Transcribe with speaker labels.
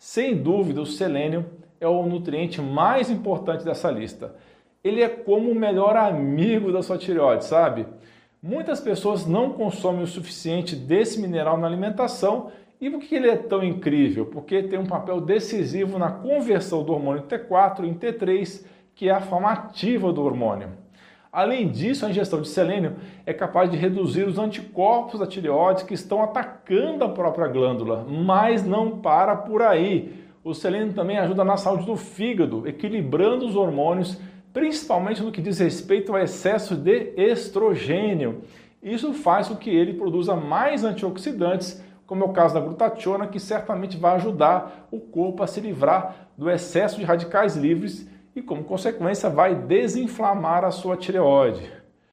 Speaker 1: Sem dúvida, o selênio é o nutriente mais importante dessa lista. Ele é como o melhor amigo da sua tireoide, sabe? Muitas pessoas não consomem o suficiente desse mineral na alimentação. E por que ele é tão incrível? Porque tem um papel decisivo na conversão do hormônio T4 em T3, que é a forma ativa do hormônio. Além disso, a ingestão de selênio é capaz de reduzir os anticorpos da tireoide que estão atacando a própria glândula, mas não para por aí. O selênio também ajuda na saúde do fígado, equilibrando os hormônios principalmente no que diz respeito ao excesso de estrogênio. Isso faz com que ele produza mais antioxidantes, como é o caso da glutationa, que certamente vai ajudar o corpo a se livrar do excesso de radicais livres e, como consequência, vai desinflamar a sua tireoide.